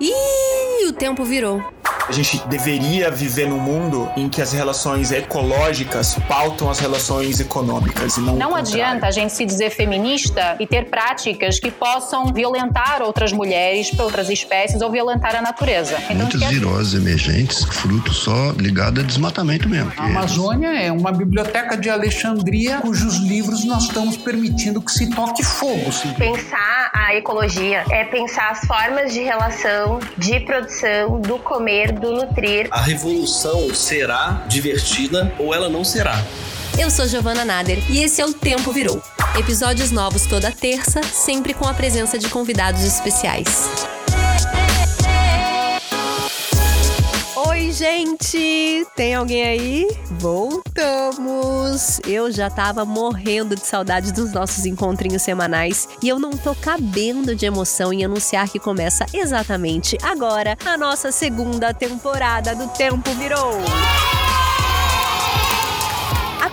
Ih, o tempo virou. A gente deveria viver num mundo em que as relações ecológicas pautam as relações econômicas e não Não adianta a gente se dizer feminista e ter práticas que possam violentar outras mulheres, outras espécies ou violentar a natureza. Então, Muitas viroses emergentes, fruto só ligado a desmatamento mesmo. A Amazônia é uma biblioteca de Alexandria cujos livros nós estamos permitindo que se toque fogo. Sim. Pensar a ecologia é pensar as formas de relação, de produção, do comer, do nutrir. A revolução será divertida ou ela não será. Eu sou Giovana Nader e esse é o Tempo Virou. Episódios novos toda terça, sempre com a presença de convidados especiais. Gente! Tem alguém aí? Voltamos! Eu já tava morrendo de saudade dos nossos encontrinhos semanais e eu não tô cabendo de emoção em anunciar que começa exatamente agora a nossa segunda temporada do Tempo Virou! A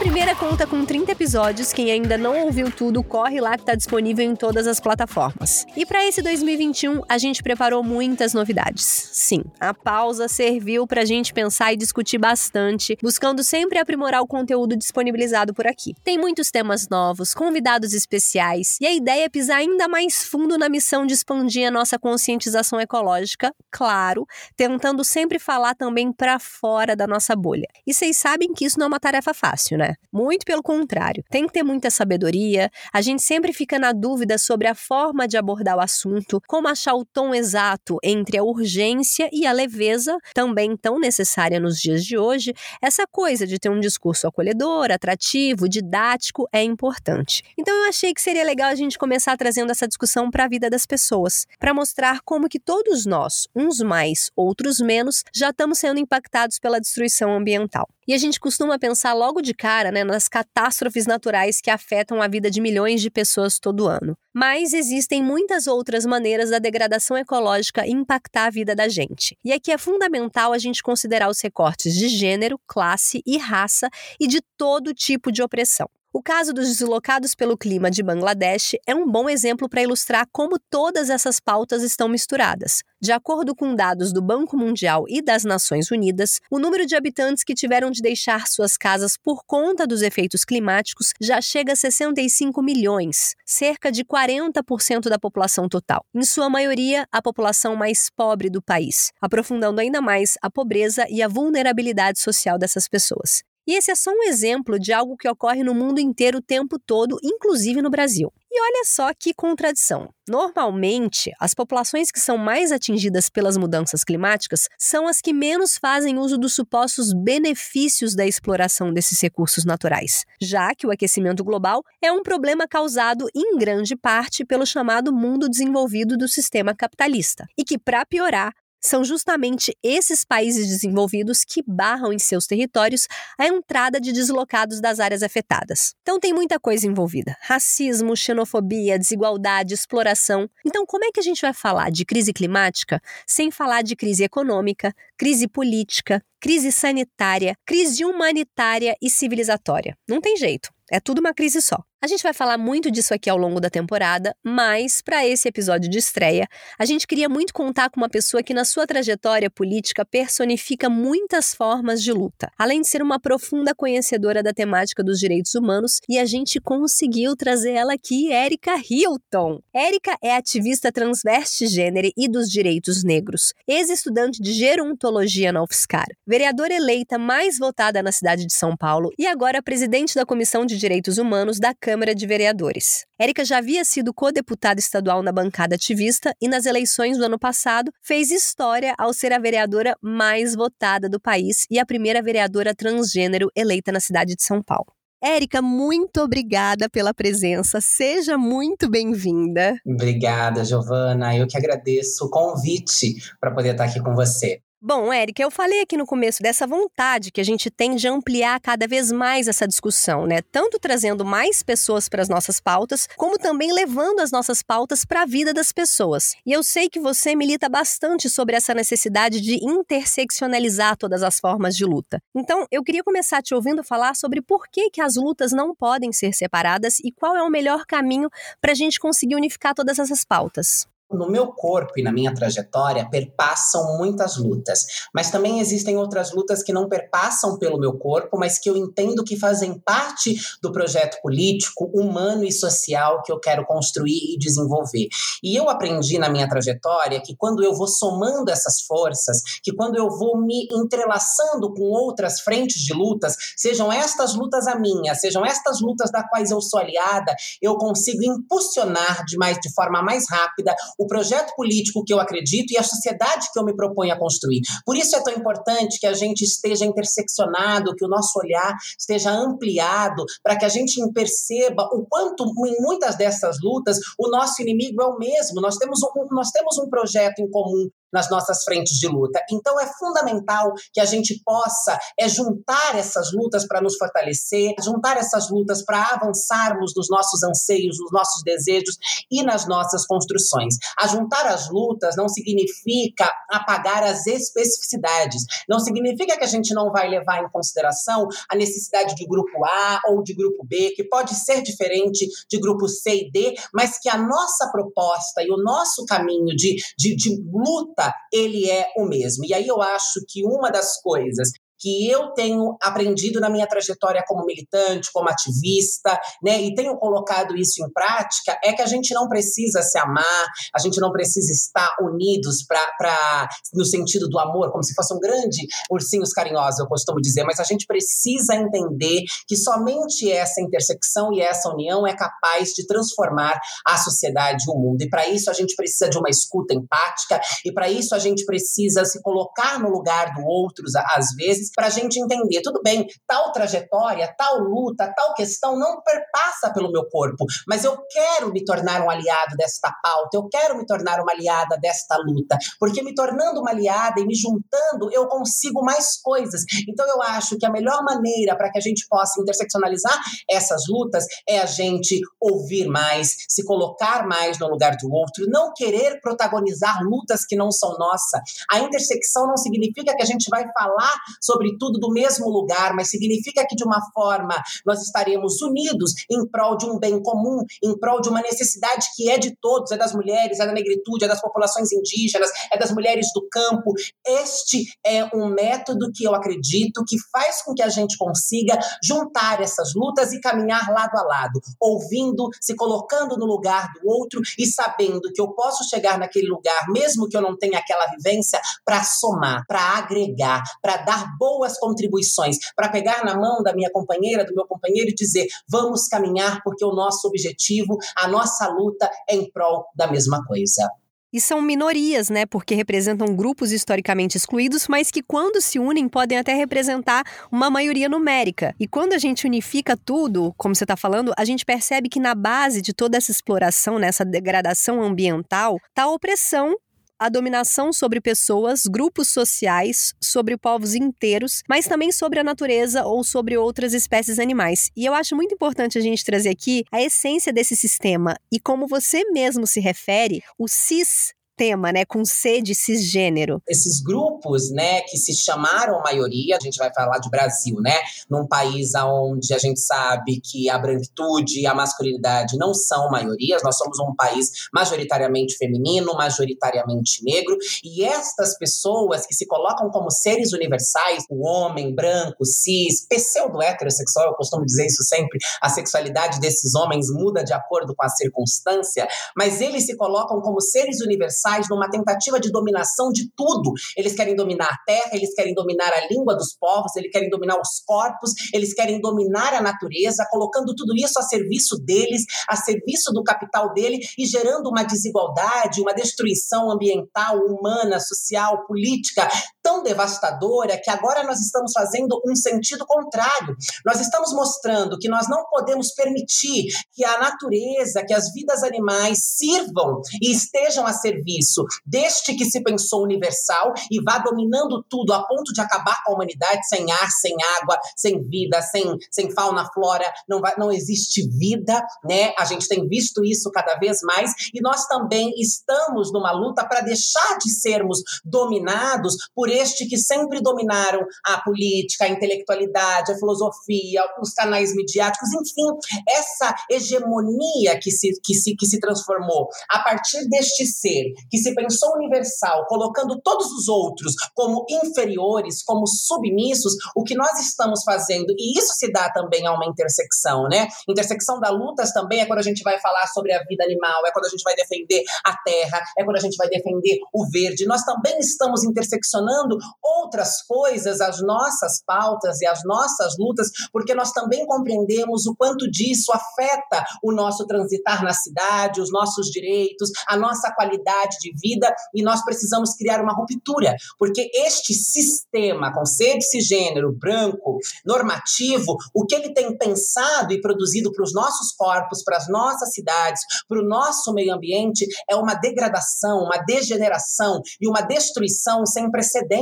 primeira conta com 30 episódios. Quem ainda não ouviu tudo, corre lá que está disponível em todas as plataformas. E para esse 2021, a gente preparou muitas novidades. Sim, a pausa serviu para a gente pensar e discutir bastante, buscando sempre aprimorar o conteúdo disponibilizado por aqui. Tem muitos temas novos, convidados especiais, e a ideia é pisar ainda mais fundo na missão de expandir a nossa conscientização ecológica, claro, tentando sempre falar também para fora da nossa bolha. E vocês sabem que isso não é uma tarefa fácil, né? Muito pelo contrário. Tem que ter muita sabedoria. A gente sempre fica na dúvida sobre a forma de abordar o assunto, como achar o tom exato entre a urgência e a leveza, também tão necessária nos dias de hoje. Essa coisa de ter um discurso acolhedor, atrativo, didático é importante. Então eu achei que seria legal a gente começar trazendo essa discussão para a vida das pessoas, para mostrar como que todos nós, uns mais, outros menos, já estamos sendo impactados pela destruição ambiental. E a gente costuma pensar logo de cara né, nas catástrofes naturais que afetam a vida de milhões de pessoas todo ano. Mas existem muitas outras maneiras da degradação ecológica impactar a vida da gente. E aqui é fundamental a gente considerar os recortes de gênero, classe e raça e de todo tipo de opressão. O caso dos deslocados pelo clima de Bangladesh é um bom exemplo para ilustrar como todas essas pautas estão misturadas. De acordo com dados do Banco Mundial e das Nações Unidas, o número de habitantes que tiveram de deixar suas casas por conta dos efeitos climáticos já chega a 65 milhões, cerca de 40% da população total. Em sua maioria, a população mais pobre do país, aprofundando ainda mais a pobreza e a vulnerabilidade social dessas pessoas. E esse é só um exemplo de algo que ocorre no mundo inteiro o tempo todo, inclusive no Brasil. E olha só que contradição. Normalmente, as populações que são mais atingidas pelas mudanças climáticas são as que menos fazem uso dos supostos benefícios da exploração desses recursos naturais, já que o aquecimento global é um problema causado em grande parte pelo chamado mundo desenvolvido do sistema capitalista, e que, para piorar, são justamente esses países desenvolvidos que barram em seus territórios a entrada de deslocados das áreas afetadas. Então tem muita coisa envolvida: racismo, xenofobia, desigualdade, exploração. Então, como é que a gente vai falar de crise climática sem falar de crise econômica, crise política, crise sanitária, crise humanitária e civilizatória? Não tem jeito. É tudo uma crise só. A gente vai falar muito disso aqui ao longo da temporada, mas para esse episódio de estreia, a gente queria muito contar com uma pessoa que na sua trajetória política personifica muitas formas de luta, além de ser uma profunda conhecedora da temática dos direitos humanos, e a gente conseguiu trazer ela aqui, Érica Hilton. Érica é ativista transveste gênero e dos direitos negros, ex-estudante de gerontologia na UFSCar, vereadora eleita mais votada na cidade de São Paulo e agora presidente da Comissão de Direitos Humanos da Câmara Câmara de Vereadores. Érica já havia sido co-deputada estadual na bancada ativista e nas eleições do ano passado fez história ao ser a vereadora mais votada do país e a primeira vereadora transgênero eleita na cidade de São Paulo. Érica, muito obrigada pela presença. Seja muito bem-vinda. Obrigada, Giovana. Eu que agradeço o convite para poder estar aqui com você. Bom, Érica, eu falei aqui no começo dessa vontade que a gente tem de ampliar cada vez mais essa discussão, né? Tanto trazendo mais pessoas para as nossas pautas, como também levando as nossas pautas para a vida das pessoas. E eu sei que você milita bastante sobre essa necessidade de interseccionalizar todas as formas de luta. Então, eu queria começar te ouvindo falar sobre por que, que as lutas não podem ser separadas e qual é o melhor caminho para a gente conseguir unificar todas essas pautas. No meu corpo e na minha trajetória perpassam muitas lutas, mas também existem outras lutas que não perpassam pelo meu corpo, mas que eu entendo que fazem parte do projeto político, humano e social que eu quero construir e desenvolver. E eu aprendi na minha trajetória que quando eu vou somando essas forças, que quando eu vou me entrelaçando com outras frentes de lutas, sejam estas lutas a minha, sejam estas lutas da quais eu sou aliada, eu consigo impulsionar de mais de forma mais rápida o projeto político que eu acredito e a sociedade que eu me proponho a construir. Por isso é tão importante que a gente esteja interseccionado, que o nosso olhar esteja ampliado, para que a gente perceba o quanto, em muitas dessas lutas, o nosso inimigo é o mesmo. Nós temos um, nós temos um projeto em comum nas nossas frentes de luta. Então é fundamental que a gente possa é juntar essas lutas para nos fortalecer, juntar essas lutas para avançarmos nos nossos anseios, nos nossos desejos e nas nossas construções. A juntar as lutas não significa apagar as especificidades, não significa que a gente não vai levar em consideração a necessidade de grupo A ou de grupo B, que pode ser diferente de grupo C e D, mas que a nossa proposta e o nosso caminho de, de, de luta ele é o mesmo. E aí eu acho que uma das coisas que eu tenho aprendido na minha trajetória como militante, como ativista, né, e tenho colocado isso em prática, é que a gente não precisa se amar, a gente não precisa estar unidos para no sentido do amor, como se fosse um grande ursinhos carinhosos, eu costumo dizer, mas a gente precisa entender que somente essa intersecção e essa união é capaz de transformar a sociedade e o mundo. E para isso a gente precisa de uma escuta empática, e para isso a gente precisa se colocar no lugar do outro, às vezes, vezes para a gente entender, tudo bem, tal trajetória, tal luta, tal questão não perpassa pelo meu corpo, mas eu quero me tornar um aliado desta pauta, eu quero me tornar uma aliada desta luta, porque me tornando uma aliada e me juntando, eu consigo mais coisas. Então eu acho que a melhor maneira para que a gente possa interseccionalizar essas lutas é a gente ouvir mais, se colocar mais no lugar do outro, não querer protagonizar lutas que não são nossa. A intersecção não significa que a gente vai falar sobre sobretudo do mesmo lugar, mas significa que de uma forma nós estaremos unidos em prol de um bem comum, em prol de uma necessidade que é de todos, é das mulheres, é da negritude, é das populações indígenas, é das mulheres do campo. Este é um método que eu acredito que faz com que a gente consiga juntar essas lutas e caminhar lado a lado, ouvindo, se colocando no lugar do outro e sabendo que eu posso chegar naquele lugar, mesmo que eu não tenha aquela vivência, para somar, para agregar, para dar boas contribuições, para pegar na mão da minha companheira, do meu companheiro e dizer: vamos caminhar porque o nosso objetivo, a nossa luta é em prol da mesma coisa. E são minorias, né? Porque representam grupos historicamente excluídos, mas que, quando se unem, podem até representar uma maioria numérica. E quando a gente unifica tudo, como você está falando, a gente percebe que na base de toda essa exploração, nessa degradação ambiental, está a opressão a dominação sobre pessoas, grupos sociais, sobre povos inteiros, mas também sobre a natureza ou sobre outras espécies animais. E eu acho muito importante a gente trazer aqui a essência desse sistema e como você mesmo se refere, o cis tema, né, com C de cisgênero. Esses grupos, né, que se chamaram maioria, a gente vai falar de Brasil, né, num país onde a gente sabe que a branquitude e a masculinidade não são maiorias, nós somos um país majoritariamente feminino, majoritariamente negro, e estas pessoas que se colocam como seres universais, o homem branco, cis, pseudo heterossexual, eu costumo dizer isso sempre, a sexualidade desses homens muda de acordo com a circunstância, mas eles se colocam como seres universais numa tentativa de dominação de tudo. Eles querem dominar a terra, eles querem dominar a língua dos povos, eles querem dominar os corpos, eles querem dominar a natureza, colocando tudo isso a serviço deles, a serviço do capital dele e gerando uma desigualdade, uma destruição ambiental, humana, social, política tão devastadora que agora nós estamos fazendo um sentido contrário. Nós estamos mostrando que nós não podemos permitir que a natureza, que as vidas animais sirvam e estejam a servir isso, desde que se pensou universal e vá dominando tudo a ponto de acabar com a humanidade sem ar, sem água, sem vida, sem, sem fauna, flora, não, vai, não existe vida, né? A gente tem visto isso cada vez mais e nós também estamos numa luta para deixar de sermos dominados por este que sempre dominaram a política, a intelectualidade, a filosofia, os canais midiáticos, enfim, essa hegemonia que se, que se, que se transformou a partir deste ser que se pensou universal, colocando todos os outros como inferiores, como submissos, o que nós estamos fazendo, e isso se dá também a uma intersecção, né? Intersecção da lutas também é quando a gente vai falar sobre a vida animal, é quando a gente vai defender a terra, é quando a gente vai defender o verde. Nós também estamos interseccionando outras coisas, as nossas pautas e as nossas lutas, porque nós também compreendemos o quanto disso afeta o nosso transitar na cidade, os nossos direitos, a nossa qualidade de vida, e nós precisamos criar uma ruptura, porque este sistema com ser cisgênero, branco, normativo, o que ele tem pensado e produzido para os nossos corpos, para as nossas cidades, para o nosso meio ambiente, é uma degradação, uma degeneração e uma destruição sem precedentes,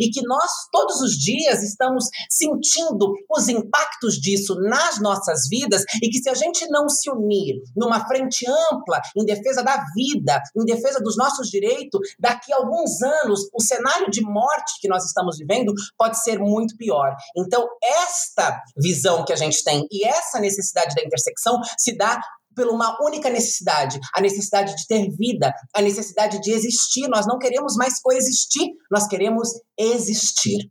e que nós todos os dias estamos sentindo os impactos disso nas nossas vidas, e que se a gente não se unir numa frente ampla em defesa da vida, em defesa dos nossos direitos, daqui a alguns anos o cenário de morte que nós estamos vivendo pode ser muito pior. Então, esta visão que a gente tem e essa necessidade da intersecção se dá por uma única necessidade, a necessidade de ter vida, a necessidade de existir. Nós não queremos mais coexistir, nós queremos existir.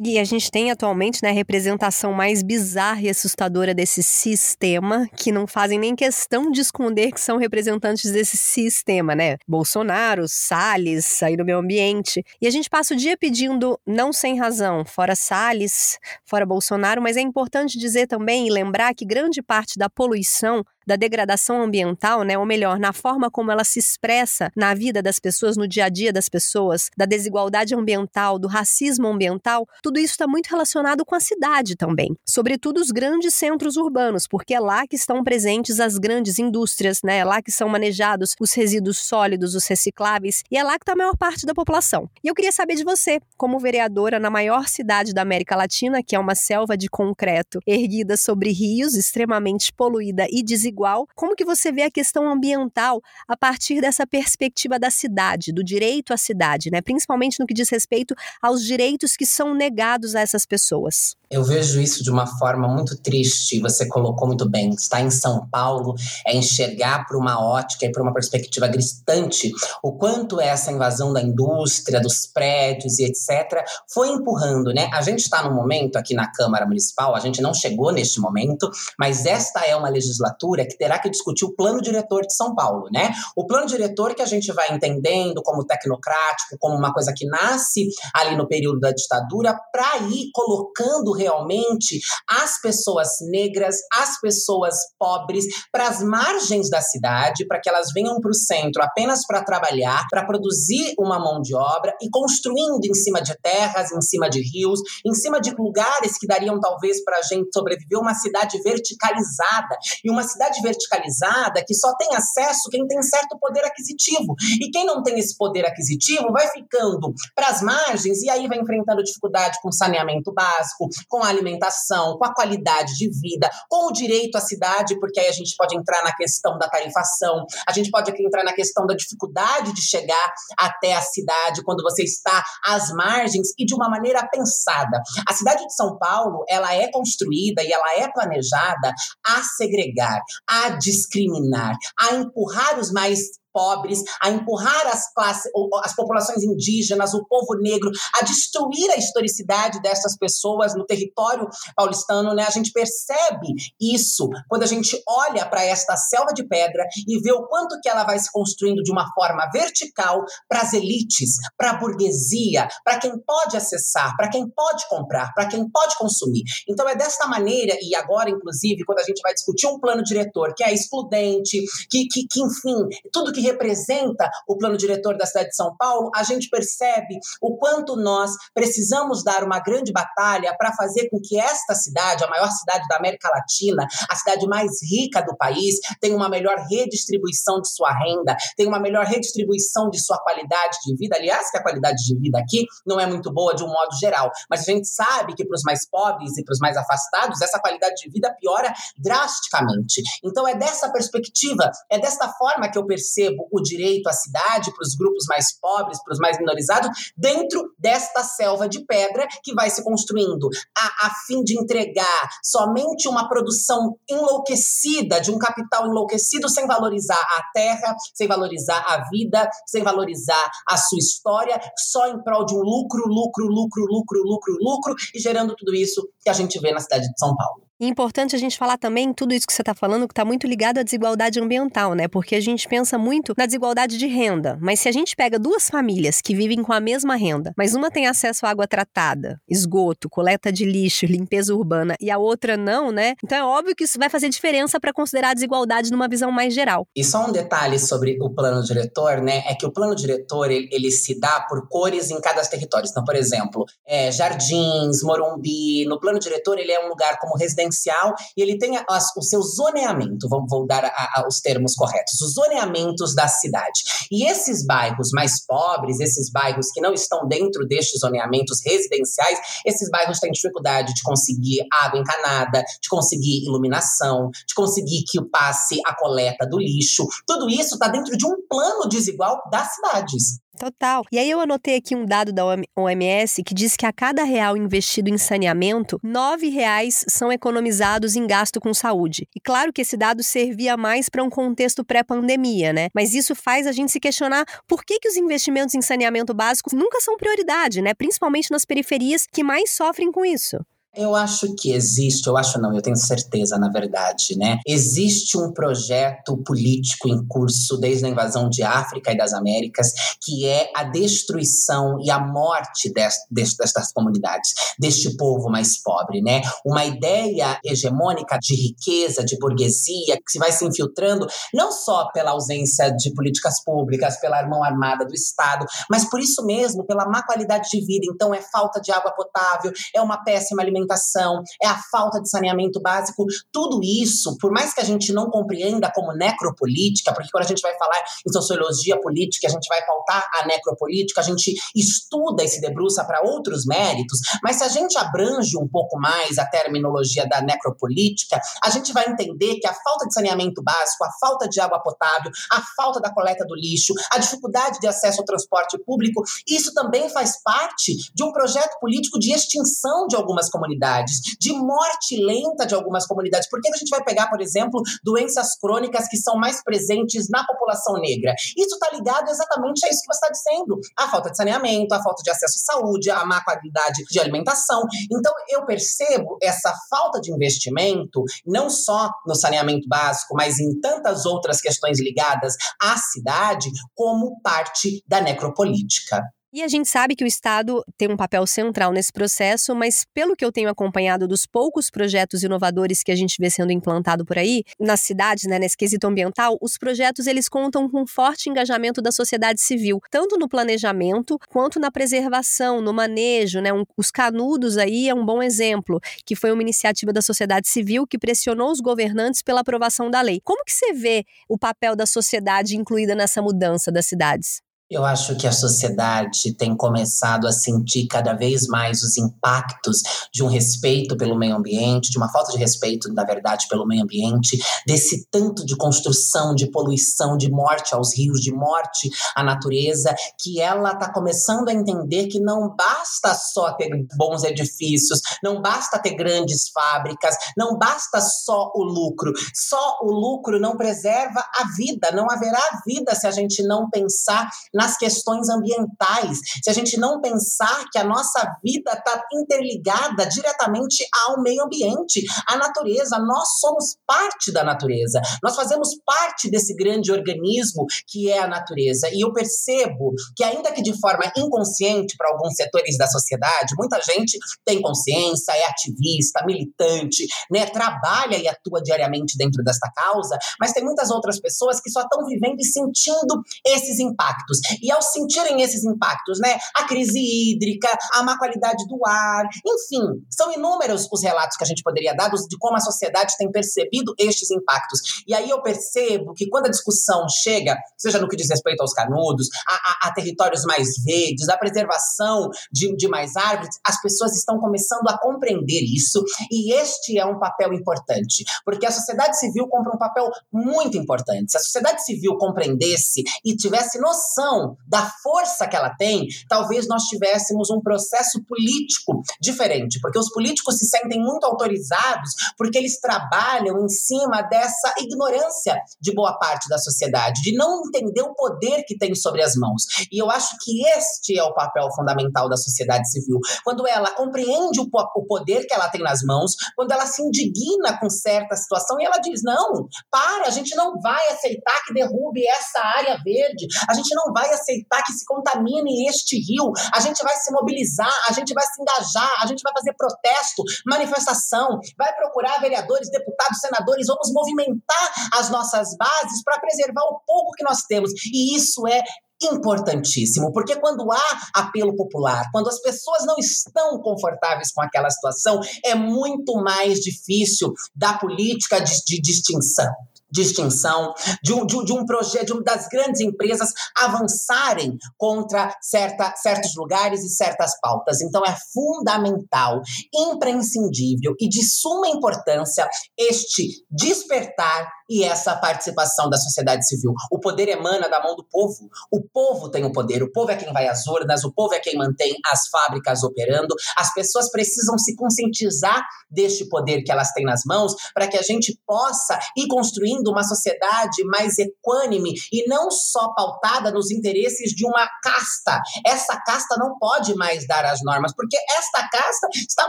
E a gente tem atualmente né, a representação mais bizarra e assustadora desse sistema, que não fazem nem questão de esconder que são representantes desse sistema, né? Bolsonaro, Salles, aí no meio ambiente. E a gente passa o dia pedindo, não sem razão, fora Salles, fora Bolsonaro, mas é importante dizer também e lembrar que grande parte da poluição da degradação ambiental, né, ou melhor, na forma como ela se expressa na vida das pessoas, no dia a dia das pessoas, da desigualdade ambiental, do racismo ambiental, tudo isso está muito relacionado com a cidade também, sobretudo os grandes centros urbanos, porque é lá que estão presentes as grandes indústrias, né, é lá que são manejados os resíduos sólidos, os recicláveis, e é lá que está a maior parte da população. E eu queria saber de você, como vereadora na maior cidade da América Latina, que é uma selva de concreto erguida sobre rios, extremamente poluída e desigual igual. Como que você vê a questão ambiental a partir dessa perspectiva da cidade, do direito à cidade, né? Principalmente no que diz respeito aos direitos que são negados a essas pessoas. Eu vejo isso de uma forma muito triste. Você colocou muito bem. Estar em São Paulo é enxergar por uma ótica e por uma perspectiva distante o quanto essa invasão da indústria, dos prédios e etc. foi empurrando, né? A gente está num momento aqui na Câmara Municipal, a gente não chegou neste momento, mas esta é uma legislatura que terá que discutir o plano diretor de São Paulo, né? O plano diretor que a gente vai entendendo como tecnocrático, como uma coisa que nasce ali no período da ditadura, para ir colocando realmente as pessoas negras, as pessoas pobres para as margens da cidade, para que elas venham para o centro apenas para trabalhar, para produzir uma mão de obra e construindo em cima de terras, em cima de rios, em cima de lugares que dariam talvez para a gente sobreviver uma cidade verticalizada e uma cidade cidade verticalizada que só tem acesso quem tem certo poder aquisitivo. E quem não tem esse poder aquisitivo vai ficando para as margens e aí vai enfrentando dificuldade com saneamento básico, com a alimentação, com a qualidade de vida, com o direito à cidade, porque aí a gente pode entrar na questão da tarifação, a gente pode entrar na questão da dificuldade de chegar até a cidade quando você está às margens e de uma maneira pensada. A cidade de São Paulo, ela é construída e ela é planejada a segregar, a discriminar, a empurrar os mais pobres, a empurrar as classes, as populações indígenas, o povo negro, a destruir a historicidade dessas pessoas no território paulistano, né? A gente percebe isso quando a gente olha para esta selva de pedra e vê o quanto que ela vai se construindo de uma forma vertical para as elites, para a burguesia, para quem pode acessar, para quem pode comprar, para quem pode consumir. Então é desta maneira e agora inclusive quando a gente vai discutir um plano diretor que é excludente, que, que, que enfim, tudo que que representa o plano diretor da cidade de São Paulo, a gente percebe o quanto nós precisamos dar uma grande batalha para fazer com que esta cidade, a maior cidade da América Latina, a cidade mais rica do país, tenha uma melhor redistribuição de sua renda, tenha uma melhor redistribuição de sua qualidade de vida. Aliás, que a qualidade de vida aqui não é muito boa de um modo geral, mas a gente sabe que para os mais pobres e para os mais afastados, essa qualidade de vida piora drasticamente. Então é dessa perspectiva, é desta forma que eu percebo o direito à cidade para os grupos mais pobres, para os mais minorizados, dentro desta selva de pedra que vai se construindo, a, a fim de entregar somente uma produção enlouquecida, de um capital enlouquecido, sem valorizar a terra, sem valorizar a vida, sem valorizar a sua história, só em prol de um lucro, lucro, lucro, lucro, lucro, lucro, e gerando tudo isso que a gente vê na cidade de São Paulo. E é importante a gente falar também tudo isso que você está falando, que está muito ligado à desigualdade ambiental, né? Porque a gente pensa muito na desigualdade de renda. Mas se a gente pega duas famílias que vivem com a mesma renda, mas uma tem acesso à água tratada, esgoto, coleta de lixo, limpeza urbana, e a outra não, né? Então é óbvio que isso vai fazer diferença para considerar a desigualdade numa visão mais geral. E só um detalhe sobre o plano diretor, né? É que o plano diretor ele, ele se dá por cores em cada território. Então, por exemplo, é, Jardins, Morumbi, no plano diretor ele é um lugar como residência residencial e ele tem as, o seu zoneamento, vamos, vou dar a, a, os termos corretos, os zoneamentos da cidade. E esses bairros mais pobres, esses bairros que não estão dentro destes zoneamentos residenciais, esses bairros têm dificuldade de conseguir água encanada, de conseguir iluminação, de conseguir que passe a coleta do lixo. Tudo isso está dentro de um plano desigual das cidades. Total. E aí eu anotei aqui um dado da OMS que diz que a cada real investido em saneamento, nove reais são economizados em gasto com saúde. E claro que esse dado servia mais para um contexto pré-pandemia, né? Mas isso faz a gente se questionar por que, que os investimentos em saneamento básico nunca são prioridade, né? Principalmente nas periferias que mais sofrem com isso. Eu acho que existe, eu acho não, eu tenho certeza, na verdade, né? Existe um projeto político em curso desde a invasão de África e das Américas, que é a destruição e a morte destas comunidades, deste povo mais pobre, né? Uma ideia hegemônica de riqueza, de burguesia, que se vai se infiltrando não só pela ausência de políticas públicas, pela mão armada do Estado, mas por isso mesmo, pela má qualidade de vida. Então, é falta de água potável, é uma péssima alimentação alimentação, é a falta de saneamento básico, tudo isso, por mais que a gente não compreenda como necropolítica, porque quando a gente vai falar em sociologia política, a gente vai pautar a necropolítica, a gente estuda e se debruça para outros méritos, mas se a gente abrange um pouco mais a terminologia da necropolítica, a gente vai entender que a falta de saneamento básico, a falta de água potável, a falta da coleta do lixo, a dificuldade de acesso ao transporte público, isso também faz parte de um projeto político de extinção de algumas comunidades comunidades, de morte lenta de algumas comunidades. Porque a gente vai pegar, por exemplo, doenças crônicas que são mais presentes na população negra. Isso está ligado exatamente a isso que você está dizendo: a falta de saneamento, a falta de acesso à saúde, a má qualidade de alimentação. Então, eu percebo essa falta de investimento, não só no saneamento básico, mas em tantas outras questões ligadas à cidade, como parte da necropolítica. E a gente sabe que o Estado tem um papel central nesse processo, mas pelo que eu tenho acompanhado dos poucos projetos inovadores que a gente vê sendo implantado por aí, nas cidades, né, nesse quesito ambiental, os projetos eles contam com um forte engajamento da sociedade civil, tanto no planejamento quanto na preservação, no manejo, né? Um, os canudos aí é um bom exemplo, que foi uma iniciativa da sociedade civil que pressionou os governantes pela aprovação da lei. Como que você vê o papel da sociedade incluída nessa mudança das cidades? Eu acho que a sociedade tem começado a sentir cada vez mais os impactos de um respeito pelo meio ambiente, de uma falta de respeito, na verdade, pelo meio ambiente, desse tanto de construção, de poluição, de morte aos rios, de morte à natureza, que ela está começando a entender que não basta só ter bons edifícios, não basta ter grandes fábricas, não basta só o lucro. Só o lucro não preserva a vida, não haverá vida se a gente não pensar nas questões ambientais, se a gente não pensar que a nossa vida está interligada diretamente ao meio ambiente, à natureza, nós somos parte da natureza, nós fazemos parte desse grande organismo que é a natureza. E eu percebo que, ainda que de forma inconsciente para alguns setores da sociedade, muita gente tem consciência, é ativista, militante, né, trabalha e atua diariamente dentro desta causa, mas tem muitas outras pessoas que só estão vivendo e sentindo esses impactos. E ao sentirem esses impactos, né, a crise hídrica, a má qualidade do ar, enfim, são inúmeros os relatos que a gente poderia dar de como a sociedade tem percebido estes impactos. E aí eu percebo que quando a discussão chega, seja no que diz respeito aos canudos, a, a, a territórios mais verdes, a preservação de, de mais árvores, as pessoas estão começando a compreender isso, e este é um papel importante, porque a sociedade civil compra um papel muito importante. Se a sociedade civil compreendesse e tivesse noção da força que ela tem, talvez nós tivéssemos um processo político diferente, porque os políticos se sentem muito autorizados porque eles trabalham em cima dessa ignorância de boa parte da sociedade, de não entender o poder que tem sobre as mãos. E eu acho que este é o papel fundamental da sociedade civil. Quando ela compreende o, poder que ela tem nas mãos, quando ela se indigna com certa situação e ela diz: não, para, a gente não vai aceitar que derrube essa área verde, a gente não vai aceitar que se contamine este rio, a gente vai se mobilizar, a gente vai se engajar, a gente vai fazer protesto, manifestação, vai procurar vereadores, deputados, senadores, vamos movimentar as nossas bases para preservar o pouco que nós temos. E isso é importantíssimo, porque quando há apelo popular, quando as pessoas não estão confortáveis com aquela situação, é muito mais difícil da política de, de distinção distinção, de um, de, de um projeto, de das grandes empresas avançarem contra certa, certos lugares e certas pautas. Então, é fundamental, imprescindível e de suma importância este despertar e essa participação da sociedade civil. O poder emana da mão do povo. O povo tem o poder, o povo é quem vai às urnas, o povo é quem mantém as fábricas operando. As pessoas precisam se conscientizar deste poder que elas têm nas mãos para que a gente possa ir construindo uma sociedade mais equânime e não só pautada nos interesses de uma casta. Essa casta não pode mais dar as normas, porque esta casta está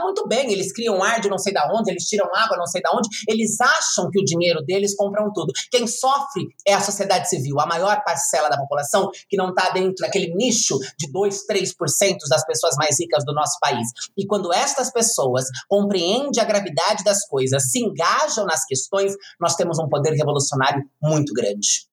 muito bem, eles criam ar de não sei da onde, eles tiram água não sei da onde, eles acham que o dinheiro deles compram tudo. Quem sofre é a sociedade civil, a maior parcela da população que não está dentro daquele nicho de 2, 3% das pessoas mais ricas do nosso país. E quando estas pessoas compreendem a gravidade das coisas, se engajam nas questões, nós temos um poder revolucionário muito grande.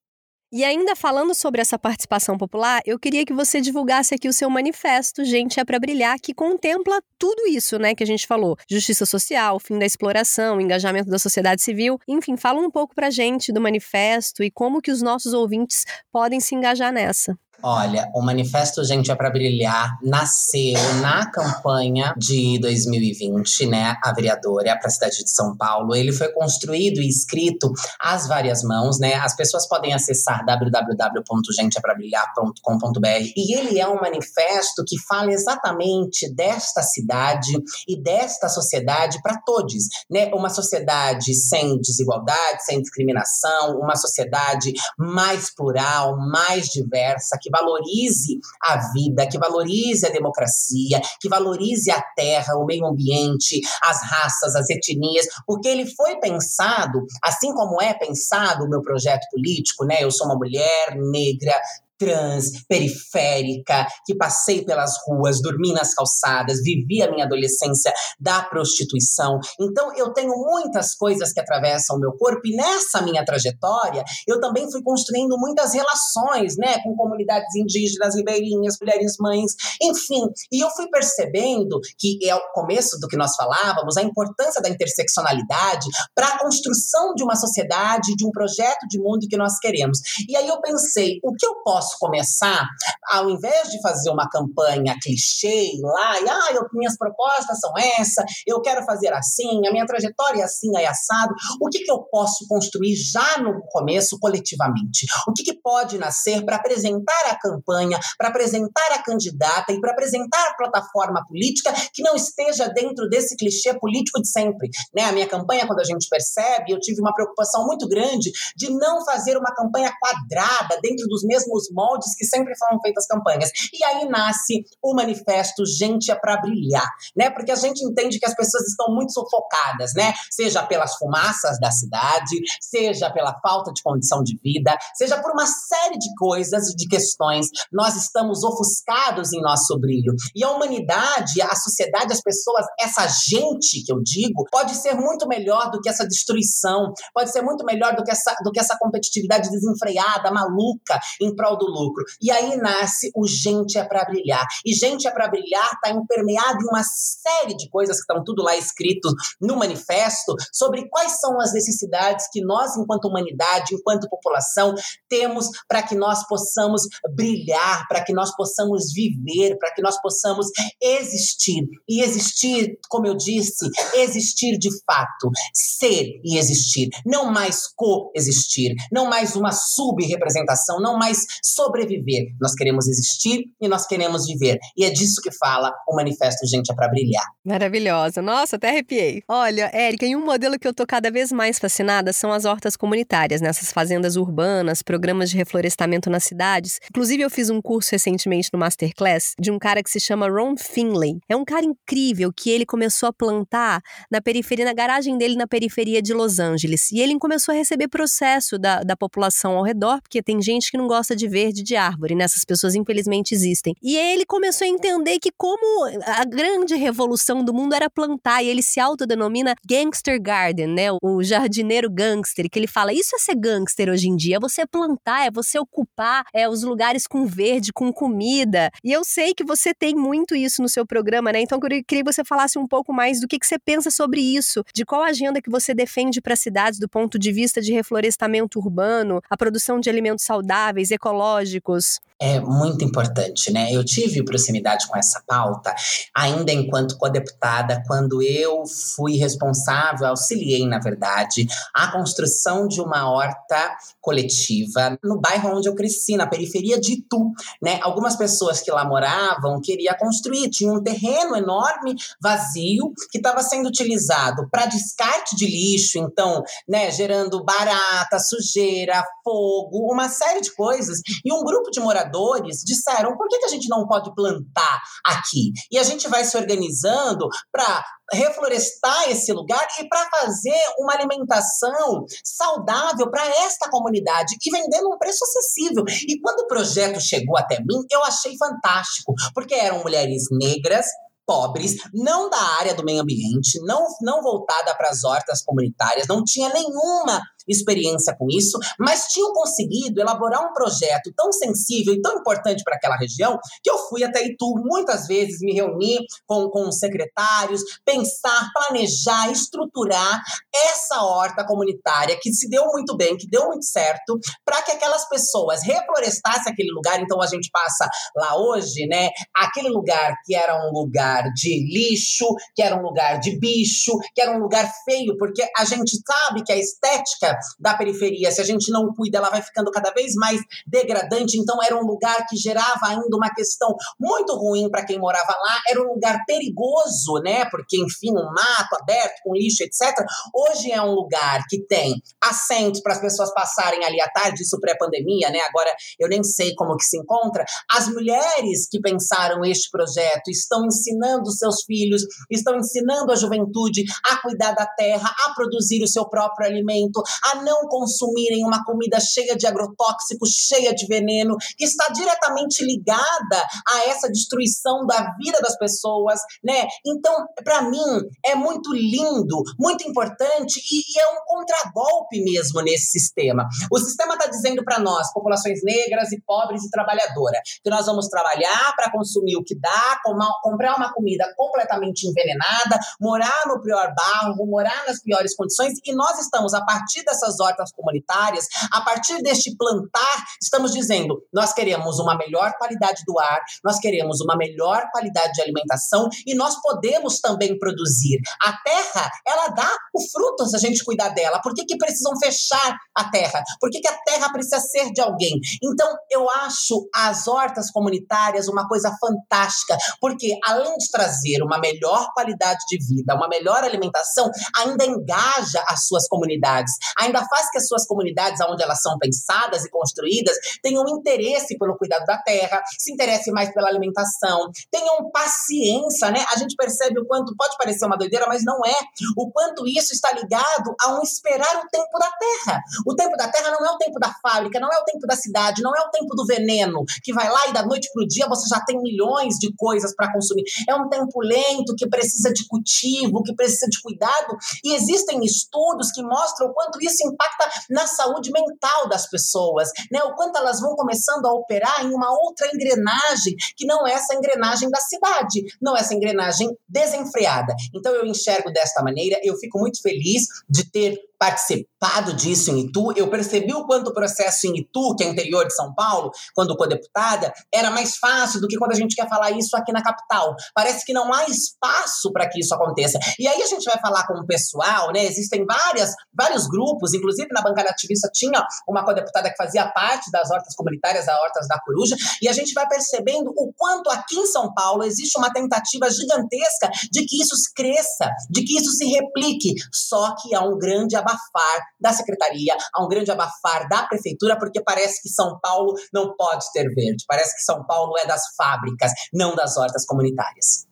E ainda falando sobre essa participação popular, eu queria que você divulgasse aqui o seu manifesto Gente é para Brilhar, que contempla tudo isso, né, que a gente falou: justiça social, fim da exploração, engajamento da sociedade civil. Enfim, fala um pouco pra gente do manifesto e como que os nossos ouvintes podem se engajar nessa. Olha, o Manifesto Gente é para Brilhar nasceu na campanha de 2020, né? A vereadora para a cidade de São Paulo. Ele foi construído e escrito às várias mãos, né? As pessoas podem acessar www.genteaprabrilhar.com.br e ele é um manifesto que fala exatamente desta cidade e desta sociedade para todos, né? Uma sociedade sem desigualdade, sem discriminação, uma sociedade mais plural, mais diversa, que valorize a vida, que valorize a democracia, que valorize a terra, o meio ambiente, as raças, as etnias, porque ele foi pensado, assim como é pensado o meu projeto político, né? Eu sou uma mulher negra, trans, periférica, que passei pelas ruas, dormi nas calçadas, vivi a minha adolescência da prostituição. Então, eu tenho muitas coisas que atravessam o meu corpo e nessa minha trajetória, eu também fui construindo muitas relações, né, com comunidades indígenas, ribeirinhas, mulheres mães, enfim. E eu fui percebendo que é o começo do que nós falávamos, a importância da interseccionalidade para a construção de uma sociedade, de um projeto de mundo que nós queremos. E aí eu pensei, o que eu posso posso começar, ao invés de fazer uma campanha clichê lá, e ah, eu, minhas propostas são essa, eu quero fazer assim, a minha trajetória é assim, é assado, o que, que eu posso construir já no começo coletivamente? O que, que pode nascer para apresentar a campanha, para apresentar a candidata e para apresentar a plataforma política que não esteja dentro desse clichê político de sempre? Né? A minha campanha, quando a gente percebe, eu tive uma preocupação muito grande de não fazer uma campanha quadrada dentro dos mesmos moldes que sempre foram feitas campanhas. E aí nasce o manifesto Gente é para Brilhar, né? Porque a gente entende que as pessoas estão muito sufocadas, né? Seja pelas fumaças da cidade, seja pela falta de condição de vida, seja por uma série de coisas, de questões. Nós estamos ofuscados em nosso brilho. E a humanidade, a sociedade, as pessoas, essa gente que eu digo, pode ser muito melhor do que essa destruição, pode ser muito melhor do que essa, do que essa competitividade desenfreada, maluca, em prol do lucro. E aí nasce o Gente é para Brilhar. E Gente é para Brilhar está impermeado em uma série de coisas que estão tudo lá escrito no manifesto sobre quais são as necessidades que nós, enquanto humanidade, enquanto população, temos para que nós possamos brilhar, para que nós possamos viver, para que nós possamos existir. E existir, como eu disse, existir de fato, ser e existir, não mais coexistir, não mais uma subrepresentação, não mais sobreviver. Nós queremos existir e nós queremos viver. E é disso que fala o manifesto Gente é para Brilhar. Maravilhosa. Nossa, até arrepiei. Olha, Érica, em um modelo que eu tô cada vez mais fascinada são as hortas comunitárias, nessas fazendas urbanas, programas de reflorestamento nas cidades. Inclusive, eu fiz um curso recentemente no Masterclass de um cara que se chama Ron Finley. É um cara incrível que ele começou a plantar na periferia, na garagem dele na periferia de Los Angeles. E ele começou a receber processo da, da população ao redor, porque tem gente que não gosta de verde de árvore, né? Essas pessoas infelizmente existem. E ele começou a entender que como a grande revolução do mundo era plantar, e ele se autodenomina Gangster Garden, né? O jardineiro gangster, que ele fala, isso é ser gangster hoje em dia, é você plantar, é você ocupar é, os lugares com verde, com comida. E eu sei que você tem muito isso no seu programa, né? Então eu queria que você falasse um pouco mais do que, que você pensa sobre isso, de qual agenda que você defende para cidades do ponto de vista de reflorestamento urbano, a produção de alimentos saudáveis, ecológicos lógicos é muito importante, né? Eu tive proximidade com essa pauta ainda enquanto co-deputada, quando eu fui responsável, auxiliei, na verdade, a construção de uma horta coletiva no bairro onde eu cresci, na periferia de Itu, né? Algumas pessoas que lá moravam queriam construir, tinha um terreno enorme, vazio, que estava sendo utilizado para descarte de lixo, então, né, gerando barata, sujeira, fogo, uma série de coisas. E um grupo de moradores moradores disseram: por que, que a gente não pode plantar aqui? E a gente vai se organizando para reflorestar esse lugar e para fazer uma alimentação saudável para esta comunidade e vender num preço acessível. E quando o projeto chegou até mim, eu achei fantástico, porque eram mulheres negras, pobres, não da área do meio ambiente, não, não voltada para as hortas comunitárias, não tinha nenhuma experiência com isso, mas tinham conseguido elaborar um projeto tão sensível e tão importante para aquela região que eu fui até Itu muitas vezes me reunir com, com os secretários, pensar, planejar, estruturar essa horta comunitária que se deu muito bem, que deu muito certo, para que aquelas pessoas reflorestassem aquele lugar. Então a gente passa lá hoje, né? Aquele lugar que era um lugar de lixo, que era um lugar de bicho, que era um lugar feio, porque a gente sabe que a estética da periferia, se a gente não cuida, ela vai ficando cada vez mais degradante. Então, era um lugar que gerava ainda uma questão muito ruim para quem morava lá. Era um lugar perigoso, né? Porque, enfim, um mato aberto, com lixo, etc. Hoje é um lugar que tem assentos para as pessoas passarem ali à tarde, isso pré-pandemia, né? Agora eu nem sei como que se encontra. As mulheres que pensaram este projeto estão ensinando seus filhos, estão ensinando a juventude a cuidar da terra, a produzir o seu próprio alimento, a não consumirem uma comida cheia de agrotóxicos, cheia de veneno, que está diretamente ligada a essa destruição da vida das pessoas, né? Então, para mim, é muito lindo, muito importante e, e é um contragolpe mesmo nesse sistema. O sistema está dizendo para nós, populações negras e pobres e trabalhadora, que nós vamos trabalhar para consumir o que dá, comprar uma comida completamente envenenada, morar no pior barro, morar nas piores condições e nós estamos a partir da dessas hortas comunitárias, a partir deste plantar, estamos dizendo: nós queremos uma melhor qualidade do ar, nós queremos uma melhor qualidade de alimentação e nós podemos também produzir. A terra, ela dá o fruto se a gente cuidar dela. Por que, que precisam fechar a terra? Por que, que a terra precisa ser de alguém? Então, eu acho as hortas comunitárias uma coisa fantástica, porque além de trazer uma melhor qualidade de vida, uma melhor alimentação, ainda engaja as suas comunidades, ainda faz que as suas comunidades, onde elas são pensadas e construídas, tenham interesse pelo cuidado da terra, se interessem mais pela alimentação, tenham paciência, né? A gente percebe o quanto pode parecer uma doideira, mas não é. O quanto isso está ligado a um esperar o tempo da terra. O tempo da terra não é o tempo da fábrica, não é o tempo da cidade, não é o tempo do veneno, que vai lá e da noite para o dia você já tem milhões de coisas para consumir. É um tempo lento que precisa de cultivo, que precisa de cuidado. E existem estudos que mostram o quanto isso impacta na saúde mental das pessoas, né? O quanto elas vão começando a operar em uma outra engrenagem, que não é essa engrenagem da cidade, não é essa engrenagem desenfreada. Então eu enxergo desta maneira, eu fico muito feliz de ter participado disso em Itu, eu percebi o quanto o processo em Itu, que é interior de São Paulo, quando co-deputada, era mais fácil do que quando a gente quer falar isso aqui na capital. Parece que não há espaço para que isso aconteça. E aí a gente vai falar com o pessoal, né? Existem várias, vários grupos, inclusive na bancada ativista tinha uma co-deputada que fazia parte das hortas comunitárias, a Hortas da Coruja, e a gente vai percebendo o quanto aqui em São Paulo existe uma tentativa gigantesca de que isso cresça, de que isso se replique, só que há um grande abafar da secretaria, há um grande abafar da prefeitura, porque parece que São Paulo não pode ter verde, parece que São Paulo é das fábricas, não das hortas comunitárias.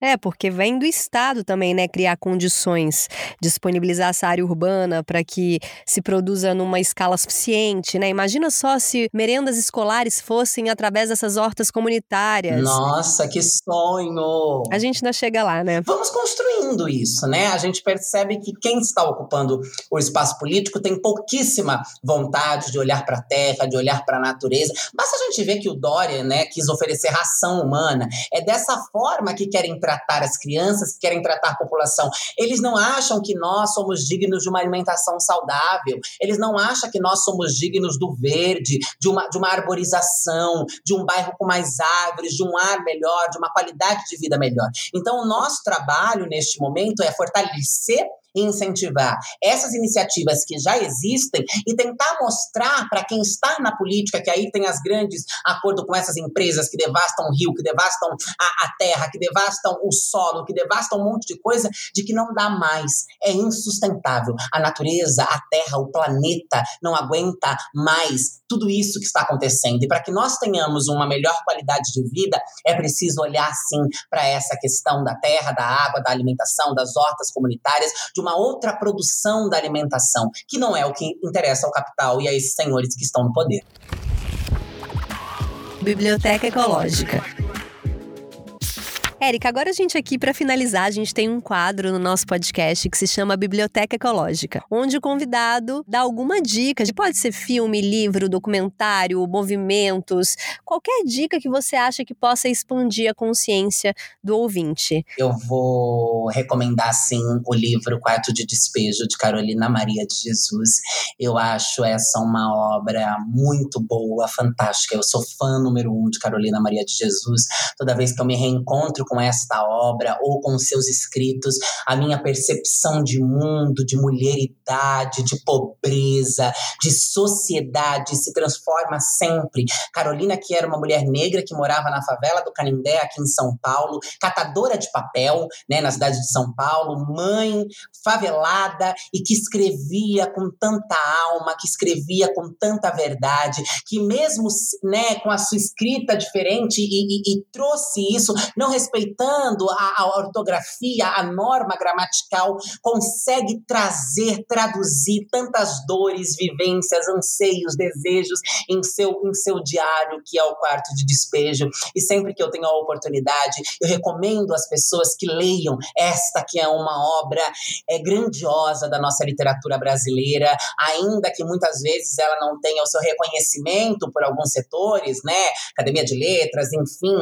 É, porque vem do Estado também, né, criar condições, disponibilizar essa área urbana para que se produza numa escala suficiente, né? Imagina só se merendas escolares fossem através dessas hortas comunitárias. Nossa, que sonho! A gente ainda chega lá, né? Vamos construindo isso, né? A gente percebe que quem está ocupando o espaço político tem pouquíssima vontade de olhar para a terra, de olhar para a natureza. Basta a gente ver que o Dória, né, quis oferecer ração humana. É dessa forma que querem tratar as crianças, que querem tratar a população. Eles não acham que nós somos dignos de uma alimentação saudável. Eles não acham que nós somos dignos do verde, de uma, de uma arborização, de um bairro com mais árvores, de um ar melhor, de uma qualidade de vida melhor. Então, o nosso trabalho neste momento é fortalecer incentivar essas iniciativas que já existem e tentar mostrar para quem está na política, que aí tem as grandes acordos com essas empresas que devastam o rio, que devastam a, a terra, que devastam o solo, que devastam um monte de coisa, de que não dá mais. É insustentável. A natureza, a terra, o planeta não aguenta mais tudo isso que está acontecendo. E para que nós tenhamos uma melhor qualidade de vida, é preciso olhar sim para essa questão da terra, da água, da alimentação, das hortas comunitárias, de uma outra produção da alimentação, que não é o que interessa ao capital e a esses senhores que estão no poder. Biblioteca Ecológica. Érica, agora a gente aqui, para finalizar, a gente tem um quadro no nosso podcast que se chama Biblioteca Ecológica, onde o convidado dá alguma dica, de pode ser filme, livro, documentário, movimentos, qualquer dica que você acha que possa expandir a consciência do ouvinte. Eu vou recomendar, sim, o livro Quarto de Despejo, de Carolina Maria de Jesus. Eu acho essa uma obra muito boa, fantástica. Eu sou fã número um de Carolina Maria de Jesus. Toda vez que eu me reencontro com esta obra ou com seus escritos, a minha percepção de mundo, de mulheridade, de pobreza, de sociedade se transforma sempre. Carolina, que era uma mulher negra que morava na favela do Canindé, aqui em São Paulo, catadora de papel, né, na cidade de São Paulo, mãe favelada e que escrevia com tanta alma, que escrevia com tanta verdade, que mesmo né, com a sua escrita diferente e, e, e trouxe isso, não respeitando respeitando a, a ortografia, a norma gramatical, consegue trazer, traduzir tantas dores, vivências, anseios, desejos em seu, em seu diário, que é o quarto de despejo. E sempre que eu tenho a oportunidade, eu recomendo às pessoas que leiam esta, que é uma obra é, grandiosa da nossa literatura brasileira, ainda que muitas vezes ela não tenha o seu reconhecimento por alguns setores, né? Academia de Letras, enfim,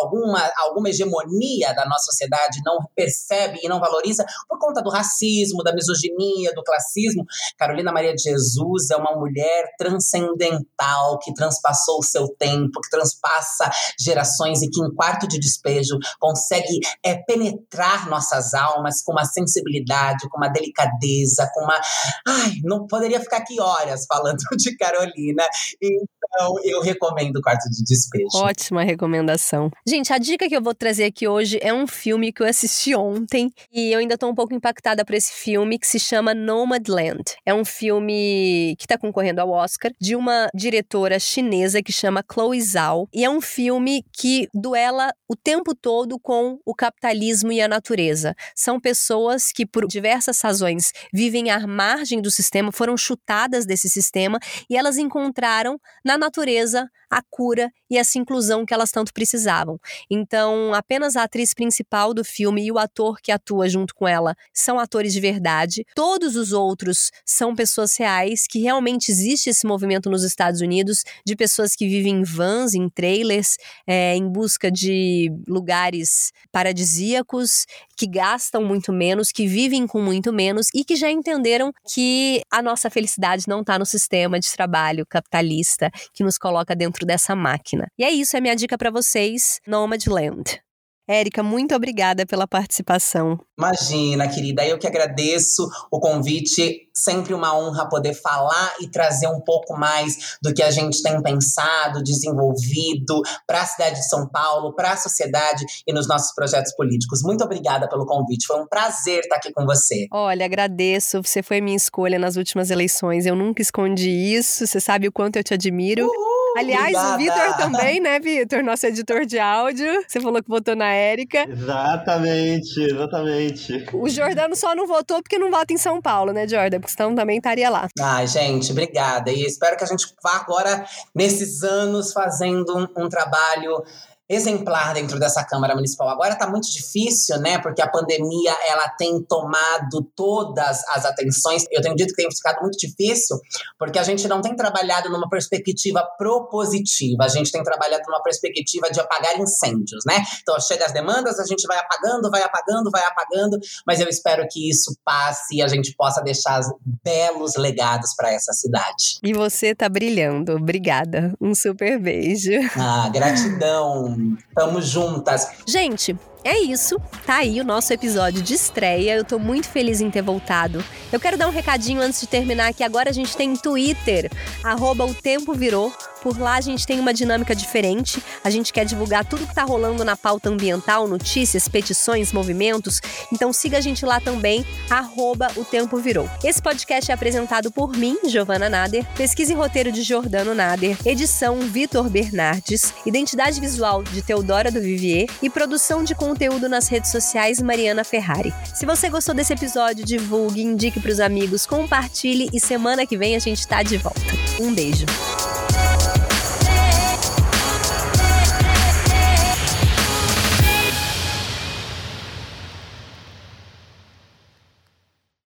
alguma, alguma hegemonia hegemonia da nossa sociedade não percebe e não valoriza por conta do racismo, da misoginia, do classismo. Carolina Maria de Jesus é uma mulher transcendental que transpassou o seu tempo, que transpassa gerações e que em quarto de despejo consegue é, penetrar nossas almas com uma sensibilidade, com uma delicadeza, com uma. Ai, não poderia ficar aqui horas falando de Carolina. Então, Então, eu recomendo Quarto de Despejo. Ótima recomendação. Gente, a dica que eu vou trazer aqui hoje é um filme que eu assisti ontem e eu ainda tô um pouco impactada por esse filme que se chama Nomadland. É um filme que tá concorrendo ao Oscar de uma diretora chinesa que chama Chloe Zhao e é um filme que duela o tempo todo com o capitalismo e a natureza. São pessoas que por diversas razões vivem à margem do sistema, foram chutadas desse sistema e elas encontraram na natureza a cura e essa inclusão que elas tanto precisavam. Então, apenas a atriz principal do filme e o ator que atua junto com ela são atores de verdade. Todos os outros são pessoas reais, que realmente existe esse movimento nos Estados Unidos de pessoas que vivem em vans, em trailers, é, em busca de lugares paradisíacos, que gastam muito menos, que vivem com muito menos e que já entenderam que a nossa felicidade não está no sistema de trabalho capitalista que nos coloca dentro dessa máquina. E é isso, é minha dica para vocês, Nomadland. Érica, muito obrigada pela participação. Imagina, querida, eu que agradeço o convite. Sempre uma honra poder falar e trazer um pouco mais do que a gente tem pensado, desenvolvido para a cidade de São Paulo, para a sociedade e nos nossos projetos políticos. Muito obrigada pelo convite. Foi um prazer estar aqui com você. Olha, agradeço. Você foi minha escolha nas últimas eleições. Eu nunca escondi isso. Você sabe o quanto eu te admiro. Uhul! Aliás, Obrigada. o Vitor também, né, Vitor? Nosso editor de áudio. Você falou que votou na Érica. Exatamente, exatamente. O Jordano só não votou porque não vota em São Paulo, né, Jordan? Porque senão também estaria lá. Ai, gente, obrigada. E espero que a gente vá agora, nesses anos, fazendo um, um trabalho exemplar dentro dessa Câmara Municipal. Agora está muito difícil, né? Porque a pandemia ela tem tomado todas as atenções. Eu tenho dito que tem ficado muito difícil, porque a gente não tem trabalhado numa perspectiva propositiva. A gente tem trabalhado numa perspectiva de apagar incêndios, né? Então chega as demandas, a gente vai apagando, vai apagando, vai apagando, mas eu espero que isso passe e a gente possa deixar belos legados para essa cidade. E você tá brilhando. Obrigada. Um super beijo. Ah, gratidão. Tamo juntas. Gente, é isso, tá aí o nosso episódio de estreia. Eu tô muito feliz em ter voltado. Eu quero dar um recadinho antes de terminar que agora a gente tem Twitter, arroba o tempo virou. Por lá a gente tem uma dinâmica diferente. A gente quer divulgar tudo que tá rolando na pauta ambiental, notícias, petições, movimentos. Então siga a gente lá também, arroba o tempo virou. Esse podcast é apresentado por mim, Giovana Nader, pesquisa e roteiro de Jordano Nader, edição Vitor Bernardes, identidade visual de Teodora do Vivier e produção de conteúdo nas redes sociais Mariana Ferrari. Se você gostou desse episódio, divulgue, indique pros amigos, compartilhe e semana que vem a gente tá de volta. Um beijo.